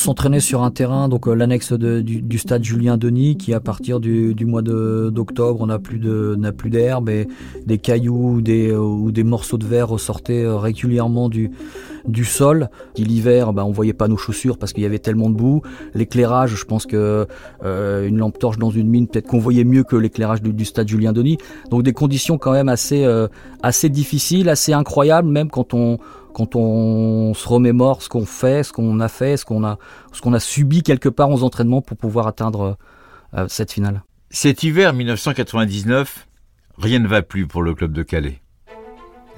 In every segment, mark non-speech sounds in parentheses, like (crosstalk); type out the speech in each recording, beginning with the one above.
s'entraînait sur un terrain, donc euh, l'annexe du, stade Julien Denis, qui à partir du, mois d'octobre, on n'a plus d'herbe et des cailloux ou des, ou des morceaux de verre ressortaient euh, régulièrement du, du sol. L'hiver, ben, on voyait pas nos chaussures parce qu'il y avait tellement de boue. L'éclairage, je pense que euh, une lampe torche dans une mine, peut-être qu'on voyait mieux que l'éclairage du, stade Julien Denis. Donc des conditions quand même assez assez difficiles, assez incroyables, même quand on quand on se remémore ce qu'on fait, ce qu'on a fait, ce qu'on a, a subi quelque part aux entraînements pour pouvoir atteindre euh, cette finale. Cet hiver 1999, rien ne va plus pour le club de Calais.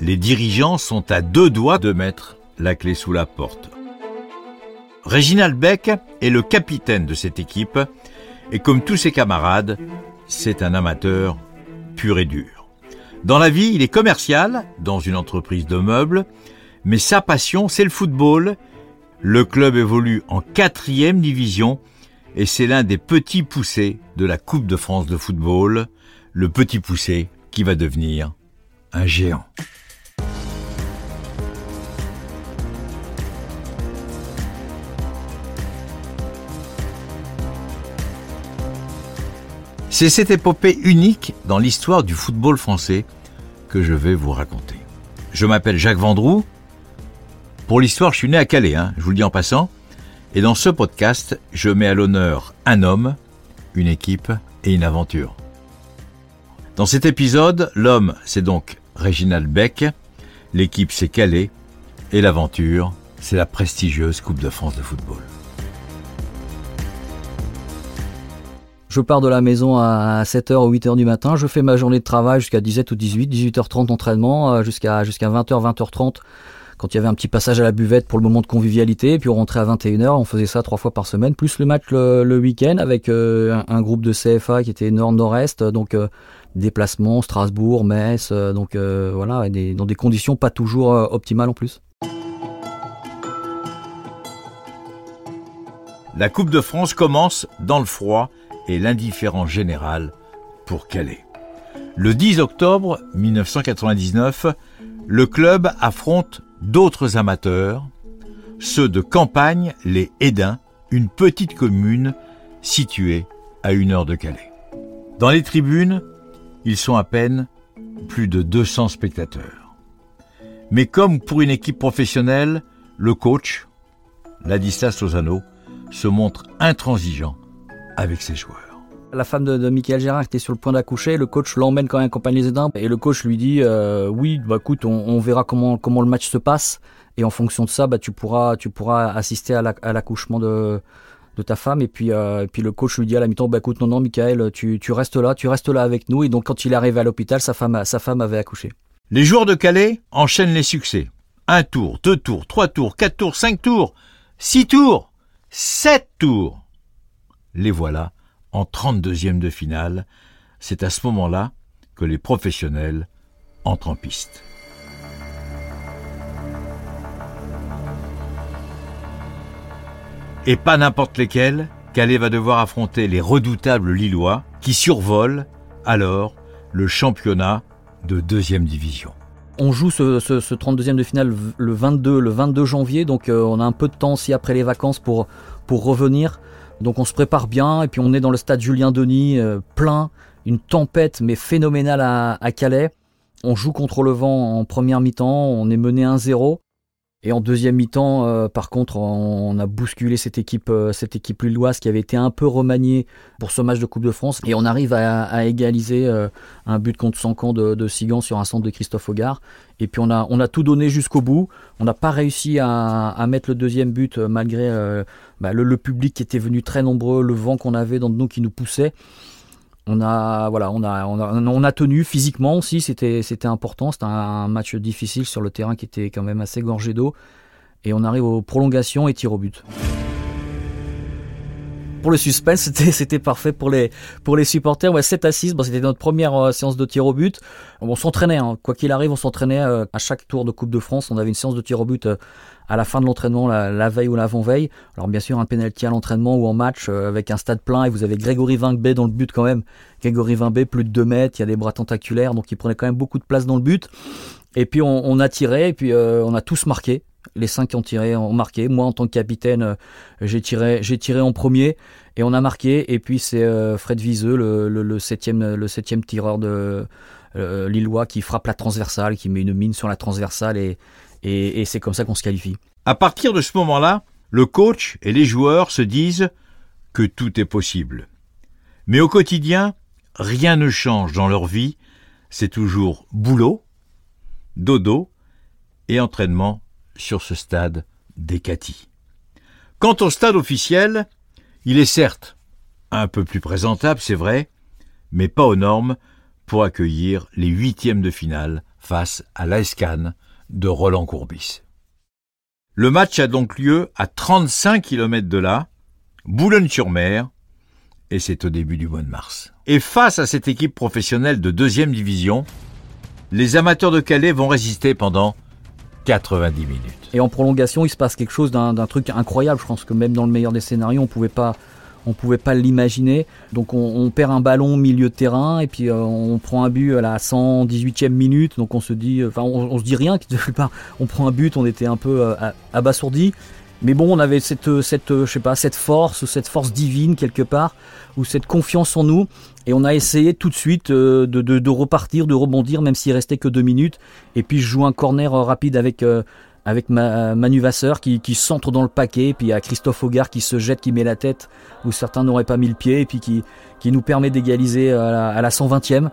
Les dirigeants sont à deux doigts de mettre la clé sous la porte. Réginald Beck est le capitaine de cette équipe et comme tous ses camarades, c'est un amateur pur et dur. Dans la vie, il est commercial dans une entreprise de meubles mais sa passion, c'est le football. Le club évolue en quatrième division et c'est l'un des petits poussés de la Coupe de France de football, le petit poussé qui va devenir un géant. C'est cette épopée unique dans l'histoire du football français que je vais vous raconter. Je m'appelle Jacques Vendroux, pour l'histoire, je suis né à Calais, hein, je vous le dis en passant. Et dans ce podcast, je mets à l'honneur un homme, une équipe et une aventure. Dans cet épisode, l'homme, c'est donc Réginald Beck, l'équipe, c'est Calais, et l'aventure, c'est la prestigieuse Coupe de France de football. Je pars de la maison à 7h ou 8h du matin, je fais ma journée de travail jusqu'à 17 ou 18, 18h30 d'entraînement, euh, jusqu'à jusqu'à 20h, 20h30 quand il y avait un petit passage à la buvette pour le moment de convivialité, et puis on rentrait à 21h, on faisait ça trois fois par semaine, plus le match le, week-end avec euh, un, groupe de CFA qui était nord-nord-est, donc euh, déplacements, Strasbourg, Metz, euh, donc voilà, dans des conditions pas toujours optimales en plus. La Coupe de France commence dans le froid et l'indifférence générale pour Calais. Le 10 octobre 1999, le club affronte d'autres amateurs, ceux de Campagne, les Hédins, une petite commune située à une heure de Calais. Dans les tribunes, ils sont à peine plus de 200 spectateurs. Mais comme pour une équipe professionnelle, le coach, Ladislas Lozano, se montre intransigeant avec ses joueurs. La femme de, Michael Gérard était sur le point d'accoucher, le coach l'emmène quand même accompagner les Édins et le coach lui dit euh, oui bah écoute on, verra comment le match se passe et en fonction de ça bah tu pourras tu pourras assister à l'accouchement de ta femme et puis euh, puis le coach lui dit à la mi-temps bah écoute non non Michael tu, tu restes là tu restes là avec nous et donc quand il est arrivé à l'hôpital sa femme sa femme avait accouché. Les joueurs de Calais enchaînent les succès. Un tour, deux tours, trois tours, quatre tours, cinq tours, six tours, sept tours. Les voilà en 32e de finale. C'est à ce moment-là que les professionnels entrent en piste. Et pas n'importe lesquels, Calais va devoir affronter les redoutables Lillois qui survolent alors le championnat de deuxième division. On joue ce, 32e de finale le 22, le 22 janvier, donc euh, on a un peu de temps aussi après les vacances pour revenir. Donc on se prépare bien et puis on est dans le stade Julien Denis, euh, plein, une tempête mais phénoménale à, Calais. On joue contre le vent en première mi-temps, on est mené 1-0. Et en deuxième mi-temps, euh, par contre, on a bousculé cette équipe, euh, cette équipe lilloise qui avait été un peu remaniée pour ce match de Coupe de France. Et on arrive à, égaliser euh, un but contre 100 camps de, de Sigan sur un centre de Christophe Hogard. Et puis on a, on a tout donné jusqu'au bout. On n'a pas réussi à, mettre le deuxième but malgré bah, le, le, public qui était venu très nombreux, le vent qu'on avait dans nous qui nous poussait on a tenu physiquement aussi c'était important c'était un, match difficile sur le terrain qui était quand même assez gorgé d'eau. Et on arrive aux prolongations et tir au but pour le suspense, (laughs) c'était parfait pour les supporters. Ouais, 7 à 6, bon, c'était notre première euh, séance de tir au but. on s'entraînait, hein. quoi qu'il arrive, on s'entraînait euh, à chaque tour de Coupe de France. On avait une séance de tir au but euh, à la fin de l'entraînement, la, veille ou l'avant-veille. Alors bien sûr, un penalty à l'entraînement ou en match avec un stade plein et vous avez Grégory Vingbé dans le but quand même. Grégory Vingbé, plus de 2 mètres, il y a des bras tentaculaires, donc il prenait quand même beaucoup de place dans le but. Et puis on, a tiré, et puis on a tous marqué. Les cinq qui ont tiré ont marqué. Moi, en tant que capitaine, j'ai tiré, j'ai tiré en premier et on a marqué. Et puis c'est Fred Viseux, le, septième, le septième tireur de Lillois, qui frappe la transversale, qui met une mine sur la transversale et, et c'est comme ça qu'on se qualifie. À partir de ce moment-là, le coach et les joueurs se disent que tout est possible. Mais au quotidien, rien ne change dans leur vie, c'est toujours boulot, dodo et entraînement sur ce stade d'Ecati. Quant au stade officiel, il est certes un peu plus présentable, c'est vrai, mais pas aux normes pour accueillir les huitièmes de finale face à l'ASCAN de Roland Courbis. Le match a donc lieu à 35 km de là, Boulogne-sur-Mer, et c'est au début du mois de mars. Et face à cette équipe professionnelle de deuxième division, les amateurs de Calais vont résister pendant 90 minutes. Et en prolongation, il se passe quelque chose d'un truc incroyable. Je pense que même dans le meilleur des scénarios, on pouvait pas on pouvait pas l'imaginer. Donc on, perd un ballon au milieu de terrain et puis euh, on prend un but à la 118e minute. Donc on se dit, enfin on, se dit rien (laughs) On prend un but, on était un peu euh, abasourdi. Mais bon, on avait cette, cette, je sais pas, cette force, cette force divine quelque part, ou cette confiance en nous, et on a essayé tout de suite euh, de, de, repartir, de rebondir, même s'il restait que deux minutes. Et puis je joue un corner rapide avec avec ma, Manu Vasseur qui, qui centre dans le paquet, puis a Christophe Hogarth qui se jette, qui met la tête où certains n'auraient pas mis le pied, et puis qui, qui nous permet d'égaliser à la, 120e.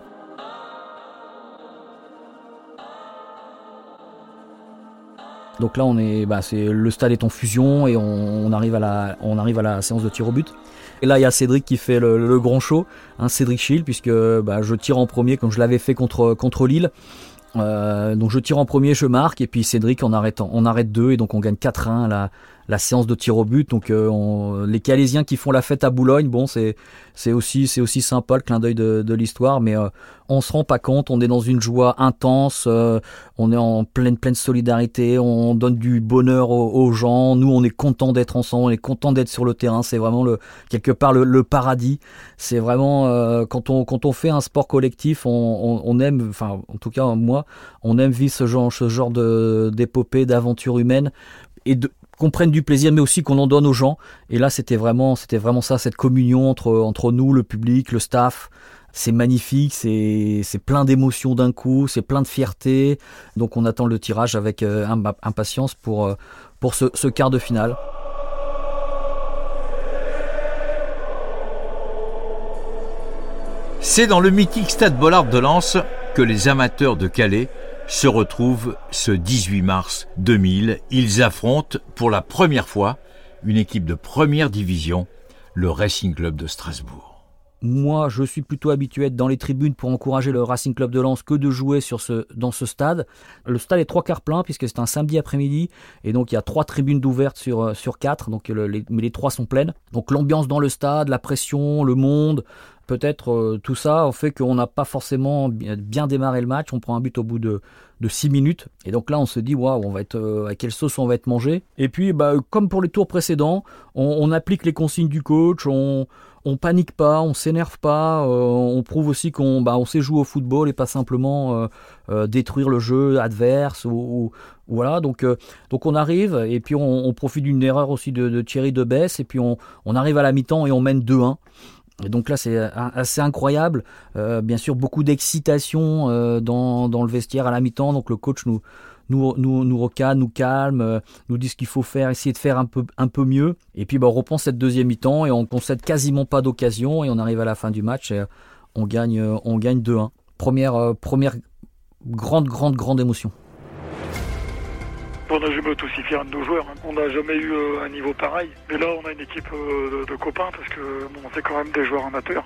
Donc là, on est, bah, c'est le stade est en fusion et on, arrive à la, séance de tir au but. Et là, il y a Cédric qui fait le, grand show, hein, Cédric Schill, puisque bah, je tire en premier comme je l'avais fait contre Lille. Euh, donc je tire en premier, je marque, et puis Cédric on arrête, on arrête deux, et donc on gagne 4-1 la, la séance de tir au but. Donc euh, les Calaisiens qui font la fête à Boulogne, bon c'est c'est aussi c'est aussi sympa le clin d'œil de, de l'histoire, mais euh, on se rend pas compte. On est dans une joie intense, euh, on est en pleine pleine solidarité, on donne du bonheur aux, gens. Nous on est content d'être ensemble, on est content d'être sur le terrain. C'est vraiment le quelque part le, le paradis. C'est vraiment euh, quand on quand on fait un sport collectif, on, on, on aime, enfin en tout cas moi, on aime vivre ce genre ce d'épopée, d'aventure humaine et qu'on prenne du plaisir, mais aussi qu'on en donne aux gens. Et là, c'était vraiment, c'était vraiment ça, cette communion entre, entre nous, le public, le staff. C'est magnifique, c'est, c'est plein d'émotions d'un coup, c'est plein de fierté. Donc, on attend le tirage avec euh, impatience pour, euh, pour ce, ce quart de finale. C'est dans le mythique stade Bollard de Lens que les amateurs de Calais se retrouvent ce 18 mars 2000. Ils affrontent pour la première fois une équipe de première division, le Racing Club de Strasbourg. Moi, je suis plutôt habitué à être dans les tribunes pour encourager le Racing Club de Lens que de jouer sur ce, dans ce stade. Le stade est trois quarts plein puisque c'est un samedi après-midi et donc il y a trois tribunes d'ouvertes sur, euh, sur quatre, donc les, mais les trois sont pleines. Donc l'ambiance dans le stade, la pression, le monde, peut-être euh, tout ça en fait qu'on n'a pas forcément bien, démarré le match. On prend un but au bout de, de 6 minutes. Et donc là, on se dit, waouh, on va être, euh, à quelle sauce on va être mangé. Et puis, bah, comme pour les tours précédents, on, applique les consignes du coach, on, on panique pas, on s'énerve pas, euh, on prouve aussi qu'on bah, on sait jouer au football et pas simplement détruire le jeu adverse ou, voilà. Donc, donc on arrive et puis on, profite d'une erreur aussi de, de Thierry Debesse et puis on arrive à la mi-temps et on mène 2-1. Et donc là, c'est assez incroyable. Euh, bien sûr, beaucoup d'excitation euh, dans, le vestiaire à la mi-temps. Donc le coach nous, nous, nous, nous recadre, nous calme, euh, nous dit ce qu'il faut faire, essayer de faire un peu, un peu mieux. Et puis bah, on reprend cette deuxième mi-temps et on concède quasiment pas d'occasion. Et on arrive à la fin du match et on gagne, on gagne 2-1. Première, première grande, grande, grande émotion. On n'a jamais de nos joueurs. Hein. On n'a jamais eu euh, un niveau pareil. Mais là, on a une équipe euh, de, copains parce que c'est quand même des joueurs amateurs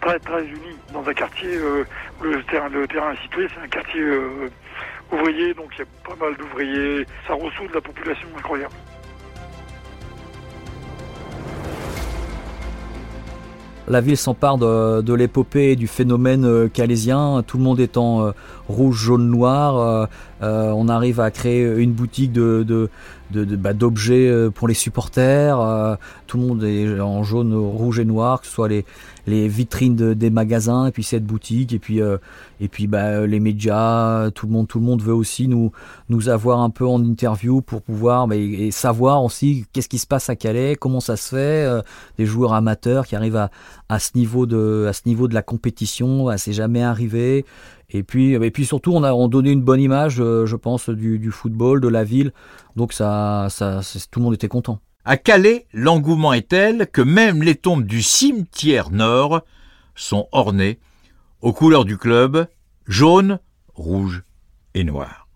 très très unis dans un quartier euh, où le terrain, le terrain est situé. C'est un quartier ouvrier, donc il y a pas mal d'ouvriers. Ça ressoude la population incroyable. La ville s'empare de, l'épopée du phénomène calésien, tout le monde étant rouge, jaune, noir on arrive à créer une boutique de, de, bah, d'objets pour les supporters. tout le monde est en jaune, rouge et noir, que ce soit les, les vitrines des magasins et puis cette boutique et puis euh, et puis bah, les médias tout le monde tout le monde veut aussi nous nous avoir un peu en interview pour pouvoir mais, et savoir aussi qu'est-ce qui se passe à Calais comment ça se fait euh, des joueurs amateurs qui arrivent à, à ce niveau de à ce niveau de la compétition c'est jamais arrivé et puis, et puis surtout, on a on donné une bonne image, euh, je pense, du, du, football, de la ville. Donc ça, ça, tout le monde était content. À Calais, l'engouement est tel que même les tombes du cimetière nord sont ornées aux couleurs du club, jaune, rouge et noir.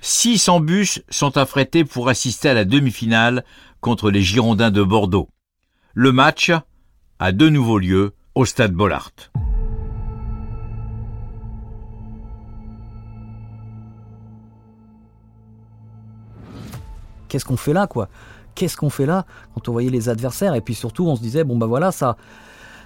600 bus sont affrétés pour assister à la demi-finale contre les Girondins de Bordeaux. Le match a de nouveau lieu au stade Bollard. Qu'est-ce qu'on fait là, quoi? Qu'est-ce qu'on fait là quand on voyait les adversaires? Et puis surtout, on se disait, bon bah voilà, ça,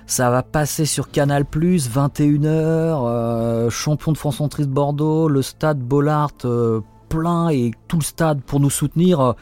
ça va passer sur Canal+, 21h, euh, champion de France centriste Bordeaux, le stade Bollard euh, plein et tout le stade pour nous soutenir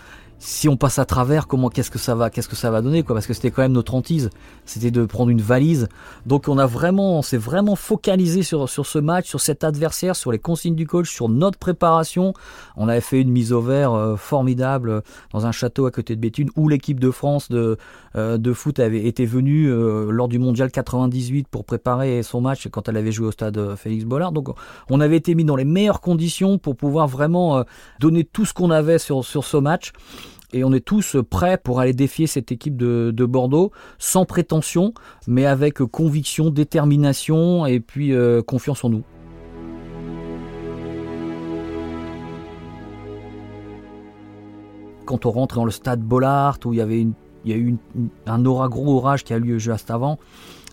si on passe à travers, comment qu'est-ce que ça va, qu'est-ce que ça va donner quoi Parce que c'était quand même notre hantise, c'était de prendre une valise. Donc on a vraiment, on s'est vraiment focalisé sur sur ce match, sur cet adversaire, sur les consignes du coach, sur notre préparation. On avait fait une mise au vert euh, formidable euh, dans un château à côté de Béthune où l'équipe de France de euh, de foot avait été venue lors du mondial 98 pour préparer son match quand elle avait joué au stade Félix Bollard. Donc on avait été mis dans les meilleures conditions pour pouvoir vraiment donner tout ce qu'on avait sur sur ce match et on est tous prêts pour aller défier cette équipe de, Bordeaux sans prétention, mais avec conviction, détermination et puis euh, confiance en nous. Quand on rentre dans le stade Bollard où il y a eu un gros orage qui a eu lieu juste avant,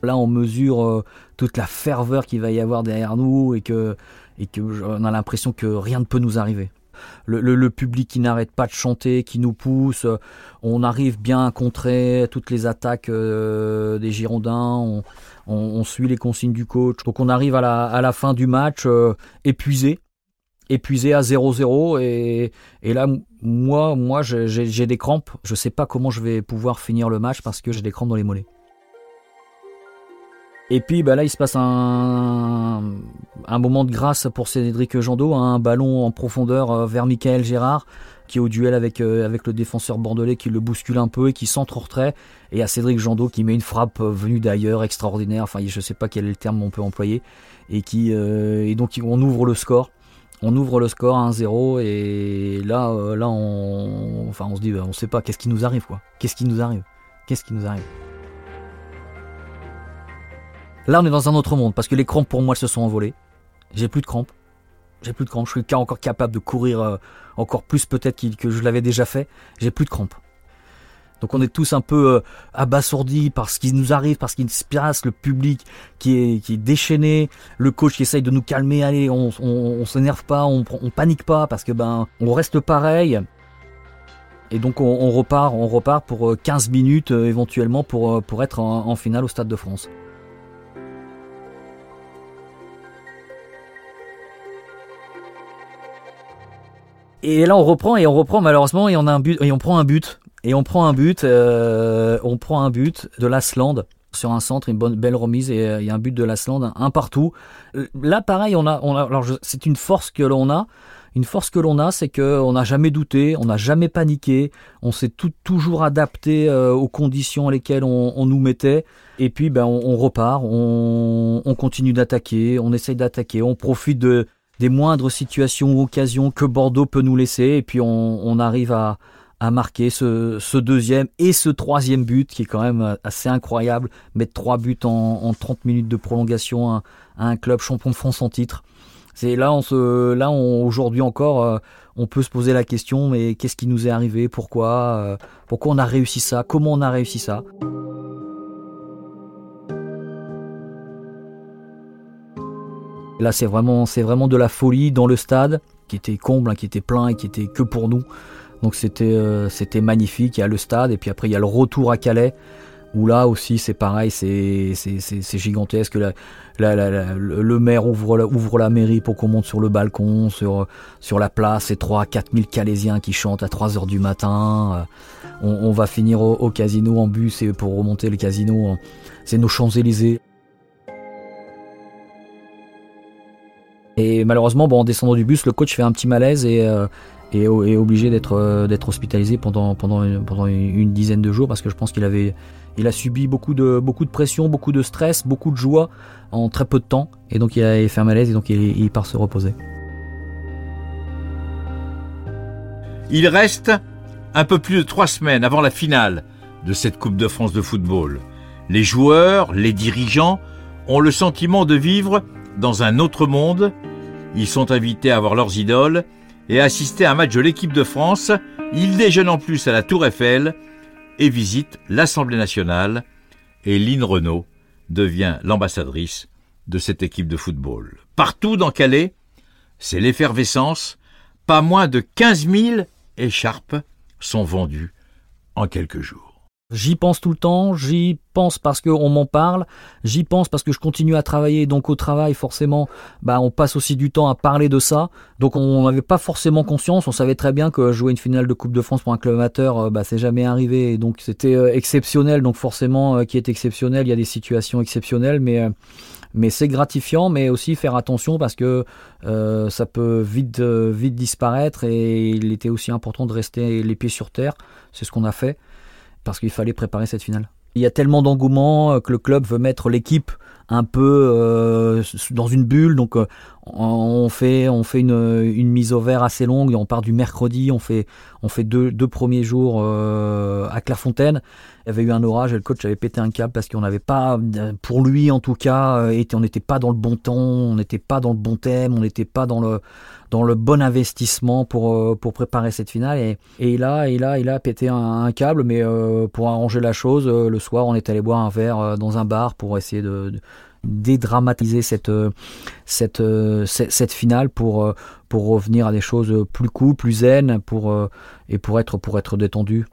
là on mesure euh, toute la ferveur qu'il va y avoir derrière nous et que et a l'impression que rien ne peut nous arriver le, public qui n'arrête pas de chanter, qui nous pousse. On arrive bien à contrer toutes les attaques euh, des Girondins. On, suit les consignes du coach. Donc on arrive à la, fin du match euh, épuisé épuisé à 0-0 et, là moi moi j'ai des crampes je sais pas comment je vais pouvoir finir le match parce que j'ai des crampes dans les mollets et puis bah là, il se passe un, moment de grâce pour Cédric Jandot, un ballon en profondeur euh, vers Michael Gérard, qui est au duel avec, euh, avec le défenseur bordelais, qui le bouscule un peu et qui centre au retrait. Et à Cédric Jandot qui met une frappe euh, venue d'ailleurs, extraordinaire, enfin je sais pas quel est le terme on peut employer. Et, qui, donc on ouvre le score. On ouvre le score à 1-0 et là, là on, enfin, on se dit, bah, on sait pas, qu'est-ce qui nous arrive quoi? Qu'est-ce qui nous arrive? Qu'est-ce qui nous arrive? Là, on est dans un autre monde parce que les crampes pour moi se sont envolées. J'ai plus de crampes. J'ai plus de crampes. Je suis encore capable de courir euh, encore plus peut-être que je l'avais déjà fait. J'ai plus de crampes. Donc on est tous un peu euh, abasourdis par ce qui nous arrive, par ce qui se le public qui est, déchaîné, le coach qui essaye de nous calmer, allez, on, on, s'énerve pas, on, on panique pas parce que ben on reste pareil. Et donc on, repart, on repart pour 15 euh, minutes éventuellement pour être en finale au Stade de France. Et là, on reprend et on reprend malheureusement et on a un but et on prend un but et on prend un but, euh, on prend un but de l'Asland sur un centre, une bonne belle remise et euh, il y a un but de l'Asland, un, partout. Euh, là, pareil, on a, on a alors c'est une force que l'on a. Une force que l'on a, c'est que on n'a jamais douté, on n'a jamais paniqué, on s'est tout, toujours adapté aux conditions à lesquelles on, on, nous mettait. Et puis, ben, on, on repart, on, on continue d'attaquer, on essaye d'attaquer, on profite de des moindres situations ou occasions que Bordeaux peut nous laisser. Et puis on, arrive à, marquer ce, deuxième et ce troisième but qui est quand même assez incroyable. Mettre trois buts en, 30 minutes de prolongation à, un club champion de France en titre. C'est là, là, aujourd'hui encore, euh, on peut se poser la question, mais qu'est-ce qui nous est arrivé? Pourquoi euh, Pourquoi on a réussi ça? Comment on a réussi ça? Là, c'est vraiment, c'est vraiment de la folie dans le stade, qui était comble, hein, qui était plein et qui était que pour nous. Donc c'était, euh, c'était magnifique. Il y a le stade et puis après il y a le retour à Calais où là aussi c'est pareil, c'est gigantesque. le maire ouvre la, ouvre la mairie pour qu'on monte sur le balcon, sur, sur la place, c'est 3 4 000 Calaisiens qui chantent à 3 heures du matin. Euh, on, va finir au, casino en bus et pour remonter le casino, c'est nos Champs-Élysées. Malheureusement, en descendant du bus, le coach fait un petit malaise et, euh, est, obligé d'être euh, d'être hospitalisé pendant, une dizaine de jours parce que je pense qu'il avait a subi beaucoup de, beaucoup de pression, beaucoup de stress, beaucoup de joie en très peu de temps. Et donc il a fait un malaise et donc il, part se reposer. Il reste un peu plus de trois semaines avant la finale de cette Coupe de France de football. Les joueurs, les dirigeants ont le sentiment de vivre dans un autre monde. Ils sont invités à voir leurs idoles et à assister à un match de l'équipe de France. Ils déjeunent en plus à la Tour Eiffel et visite l'Assemblée nationale et Lynn Renault devient l'ambassadrice de cette équipe de football. Partout dans Calais, c'est l'effervescence. Pas moins de 15 000 écharpes sont vendues en quelques jours. J'y pense tout le temps, j'y pense parce qu'on m'en parle, j'y pense parce que je continue à travailler, donc au travail forcément, bah, on passe aussi du temps à parler de ça, donc on n'avait pas forcément conscience, on savait très bien que jouer une finale de Coupe de France pour un club amateur, euh, bah, c'est jamais arrivé, donc c'était euh, exceptionnel, donc forcément euh, qui est exceptionnel, il y a des situations exceptionnelles, mais mais c'est gratifiant, mais aussi faire attention parce que ça peut vite, vite disparaître et il était aussi important de rester les pieds sur terre. C'est ce qu'on a fait parce qu'il fallait préparer cette finale. Il y a tellement d'engouement euh, que le club veut mettre l'équipe un peu euh, dans une bulle. Donc euh, on fait, une, mise au vert assez longue. On part du mercredi, on fait, deux, premiers jours à Clairefontaine. Il y avait eu un orage et le coach avait pété un câble parce qu'on n'avait pas, pour lui en tout cas, on n'était pas dans le bon temps, on n'était pas dans le bon thème, on n'était pas dans le, dans le bon investissement pour, euh, pour préparer cette finale. Et, et il, a, il, a, il a pété un, câble, mais euh, pour arranger la chose, euh, le soir, on est allé boire un verre dans un bar pour essayer de, dédramatiser cette, cette, cette, finale pour, pour revenir à des choses plus cool, plus zen pour, et pour être, pour être détendu.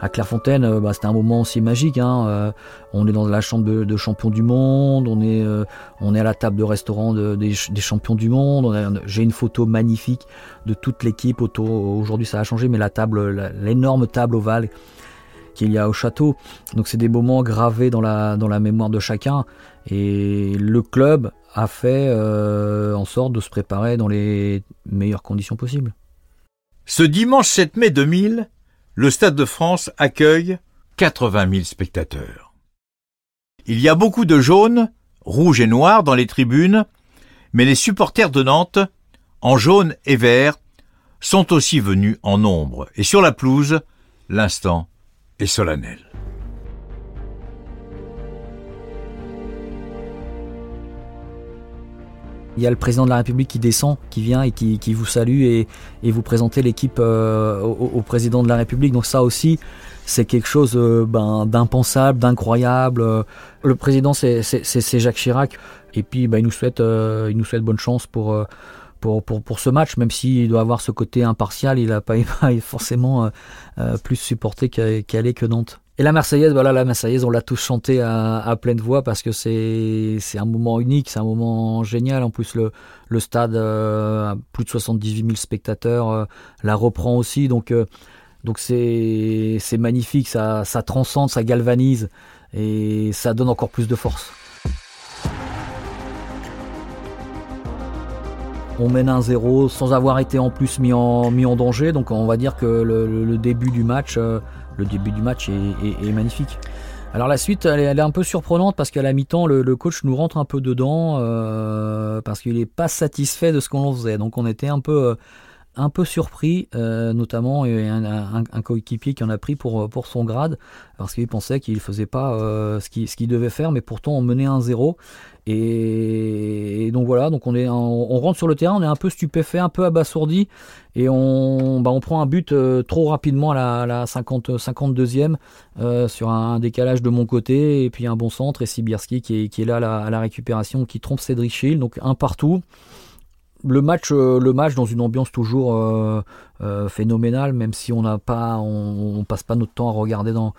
À Clairefontaine, euh, bah, c'était un moment aussi magique. Hein, euh, on est dans la chambre de, champions du monde, on est, euh, on est à la table de restaurant des, champions du monde. J'ai une photo magnifique de toute l'équipe autour. Aujourd'hui, ça a changé, mais la table, l'énorme table ovale qu'il y a au château. Donc, c'est des moments gravés dans la, dans la mémoire de chacun. Et le club a fait en sorte de se préparer dans les meilleures conditions possibles. Ce dimanche 7 mai 2000, le Stade de France accueille 80 000 spectateurs. Il y a beaucoup de jaunes, rouges et noirs dans les tribunes, mais les supporters de Nantes, en jaune et vert, sont aussi venus en nombre, et sur la pelouse, l'instant est solennel. Il y a le président de la République qui descend, qui vient et qui, vous salue et, vous présentez l'équipe euh, au, président de la République. Donc ça aussi, c'est quelque chose euh, ben, d'impensable, d'incroyable. Euh, le président, c'est Jacques Chirac. Et puis, ben, il, nous souhaite, bonne chance pour... Ce match, même s'il doit avoir ce côté impartial, il n'a pas, (laughs) forcément plus supporté qu'Aller que Nantes. Et la Marseillaise, voilà, la Marseillaise, on l'a tous chanté à, pleine voix parce que c'est c'est un moment unique, c'est un moment génial. En plus, le, le stade euh, plus de 78 000 spectateurs, euh, la reprend aussi, donc euh, donc c'est c'est magnifique, ça ça transcende, ça galvanise et ça donne encore plus de force. On mène un 0 sans avoir été en plus mis en, mis en danger, donc on va dire que le, le début du match le début du match est, magnifique. Alors la suite, elle est, un peu surprenante parce qu'à la mi-temps, le, coach nous rentre un peu dedans euh, parce qu'il n'est pas satisfait de ce qu'on faisait. Donc on était un peu, euh, un peu surpris, euh, notamment un, coéquipier qui en a pris pour, pour son grade parce qu'il pensait qu'il ne faisait pas ce qu'il devait faire, mais pourtant on menait 1-0. Et, donc voilà, donc on, rentre sur le terrain, on est un peu stupéfait, un peu abasourdi, et on, bah, prend un but euh, trop rapidement à la, 52e euh, sur un décalage de mon côté, et puis un bon centre, et Sibirski qui est, là à la, à la récupération, qui trompe Cédric Schill, donc un partout le match, euh, le match dans une ambiance toujours euh, euh, phénoménale, même si on n'a pas, on, passe pas notre temps à regarder dans,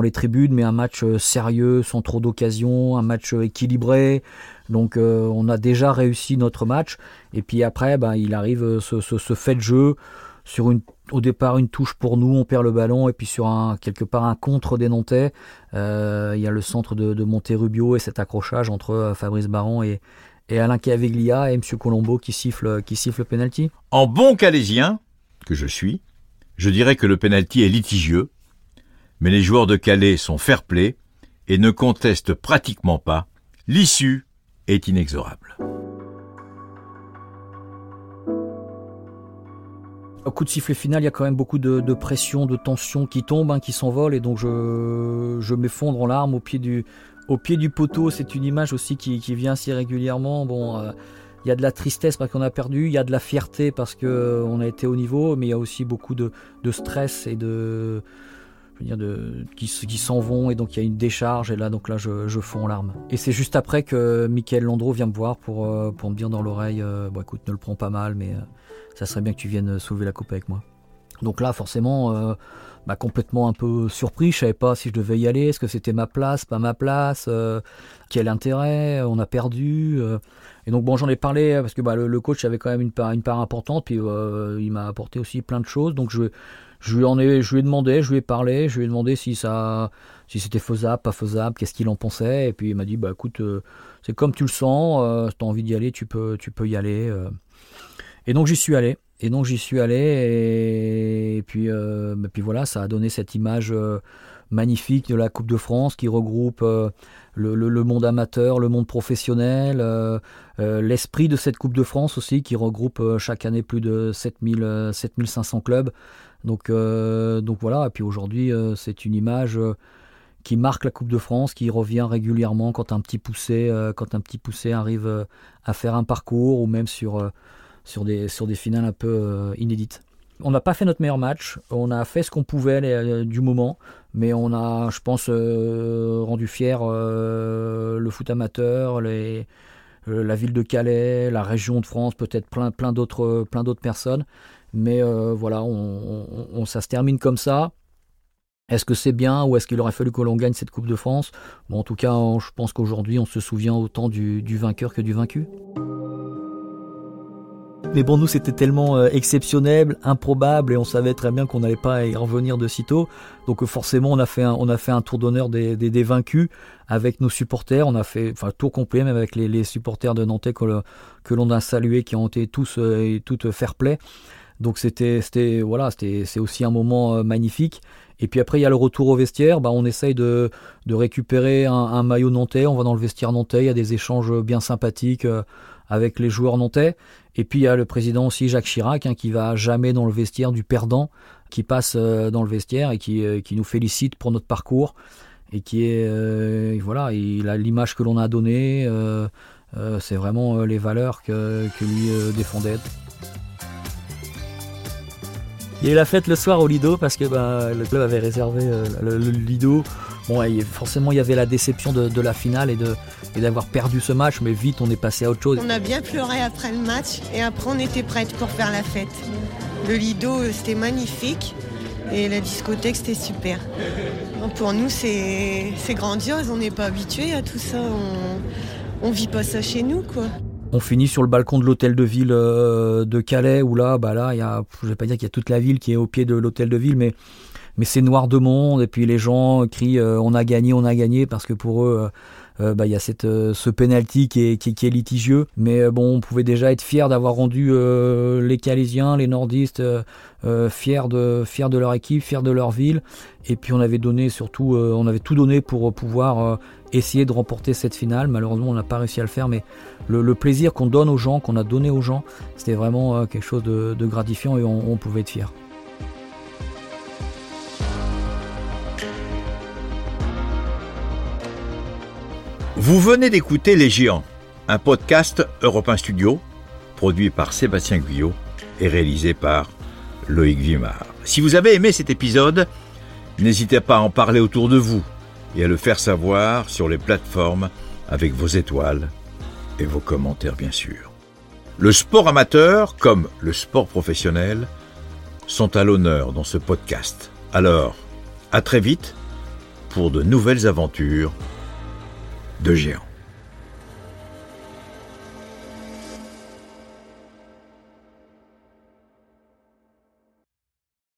les tribunes, mais un match sérieux, sans trop d'occasions, un match équilibré. Donc on a déjà réussi notre match. Et puis après, ben, il arrive ce, fait de jeu sur une, au départ une touche pour nous, on perd le ballon, et puis sur un quelque part un contre des Nantais, il y a le centre de, de Monterubio et cet accrochage entre Fabrice Baron et et Alain Caviglia et M. Colombo qui siffle, qui siffle le penalty En bon calésien, que je suis, je dirais que le penalty est litigieux, mais les joueurs de Calais sont fair-play et ne contestent pratiquement pas. L'issue est inexorable. Au coup de sifflet final, il y a quand même beaucoup de, pression, de tension qui tombe, hein, qui s'envole, et donc je, je m'effondre en larmes au pied du, au pied du poteau, c'est une image aussi qui, vient assez régulièrement. Bon, euh, il y a de la tristesse parce qu'on a perdu, il y a de la fierté parce qu'on euh, a été au niveau, mais il y a aussi beaucoup de, stress et de, je veux dire de qui, qui s'en vont et donc il y a une décharge et là donc là je, je fonds en larmes. Et c'est juste après que Michael Landreau vient me voir pour, euh, pour me dire dans l'oreille, bon écoute ne le prends pas mal, mais ça serait bien que tu viennes soulever la coupe avec moi. Donc là forcément bah, complètement un peu surpris. Je savais pas si je devais y aller. Est-ce que c'était ma place, pas ma place euh, Quel intérêt On a perdu. Euh. et donc bon, j'en ai parlé parce que bah, le, coach avait quand même une part, une part importante. Puis euh, il m'a apporté aussi plein de choses. Donc je, je lui en ai, je lui ai demandé, je lui ai parlé, je lui ai demandé si ça, si c'était faisable, pas faisable, qu'est-ce qu'il en pensait. Et puis il m'a dit bah écoute, c'est comme tu le sens. si tu as envie d'y aller, tu peux, tu peux y aller. Et donc j'y suis allé. Et donc j'y suis allé et, puis, euh, puis voilà, ça a donné cette image euh, magnifique de la Coupe de France qui regroupe euh, le, monde amateur, le monde professionnel, l'esprit de cette Coupe de France aussi qui regroupe chaque année plus de 7000, 7500 clubs. Donc, donc voilà, et puis aujourd'hui c'est une image qui marque la Coupe de France, qui revient régulièrement quand un petit poussé, quand un petit poussé arrive à faire un parcours ou même sur sur des, sur des finales un peu euh, inédites. On n'a pas fait notre meilleur match, on a fait ce qu'on pouvait euh, du moment, mais on a, je pense, euh, rendu fier le foot amateur, la ville de Calais, la région de France, peut-être plein, plein d'autres, plein d'autres personnes. Mais voilà, on, ça se termine comme ça. Est-ce que c'est bien ou est-ce qu'il aurait fallu que l'on gagne cette Coupe de France? En tout cas, je pense qu'aujourd'hui, on se souvient autant du vainqueur que du vaincu. Mais bon, nous, c'était tellement euh, exceptionnel, improbable, et on savait très bien qu'on n'allait pas y revenir de sitôt. Donc euh, forcément, on a fait un, tour d'honneur des, vaincus avec nos supporters. On a fait enfin tour complet, même avec les, supporters de Nantais que, l'on a salués, qui ont été tous euh, et toutes fair play. Donc c'était, aussi un moment magnifique. Et puis après, il y a le retour au vestiaire. Bah, on essaye de, récupérer un, maillot nantais. On va dans le vestiaire nantais. Il y a des échanges bien sympathiques avec les joueurs nantais. Et puis il y a le président aussi Jacques Chirac hein, qui va jamais dans le vestiaire du perdant, qui passe euh, dans le vestiaire et qui, euh, qui, nous félicite pour notre parcours et qui est euh, voilà, il a l'image que l'on a donnée. c'est vraiment les valeurs que, que lui défendait. Il y a eu la fête le soir au Lido parce que bah, le club avait réservé le, Lido. Bon, forcément, il y avait la déception de, de la finale et de, et d'avoir perdu ce match, mais vite on est passé à autre chose. On a bien pleuré après le match et après on était prête pour faire la fête. Le Lido c'était magnifique et la discothèque c'était super. Pour nous c'est grandiose, on n'est pas habitué à tout ça, on, on vit pas ça chez nous quoi. On finit sur le balcon de l'hôtel de ville euh, de Calais où là, bah là, il y a, je vais pas dire qu'il y a toute la ville qui est au pied de l'hôtel de ville, mais mais c'est noir de monde et puis les gens crient euh, on a gagné, on a gagné parce que pour eux euh, euh, bah, il y a ce penalty qui est, litigieux. Mais bon, on pouvait déjà être fier d'avoir rendu les Calaisiens, les Nordistes, fiers, de, leur équipe, fiers de leur ville. Et puis on avait donné surtout, on avait tout donné pour pouvoir essayer de remporter cette finale. Malheureusement, on n'a pas réussi à le faire, mais le, plaisir qu'on donne aux gens, qu'on a donné aux gens, c'était vraiment quelque chose de, gratifiant et on, on pouvait être fiers. Vous venez d'écouter Les Géants, un podcast Europe 1 Studio, produit par Sébastien Guyot et réalisé par Loïc Vimard. Si vous avez aimé cet épisode, n'hésitez pas à en parler autour de vous et à le faire savoir sur les plateformes avec vos étoiles et vos commentaires bien sûr. Le sport amateur, comme le sport professionnel, sont à l'honneur dans ce podcast. Alors, à très vite pour de nouvelles aventures de géants.